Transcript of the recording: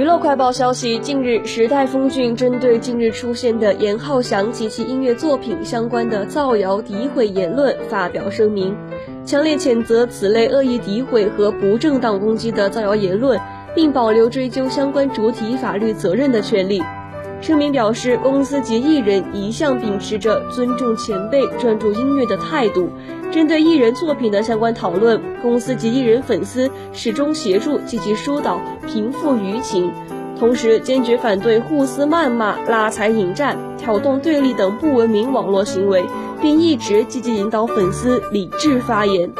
娱乐快报消息：近日，时代峰峻针对近日出现的严浩翔及其音乐作品相关的造谣诋毁言论发表声明，强烈谴责此类恶意诋毁和不正当攻击的造谣言论，并保留追究相关主体法律责任的权利。声明表示，公司及艺人一向秉持着尊重前辈、专注音乐的态度。针对艺人作品的相关讨论，公司及艺人粉丝始终协助积极疏导、平复舆情，同时坚决反对互撕谩骂、拉踩引战、挑动对立等不文明网络行为，并一直积极引导粉丝理智发言。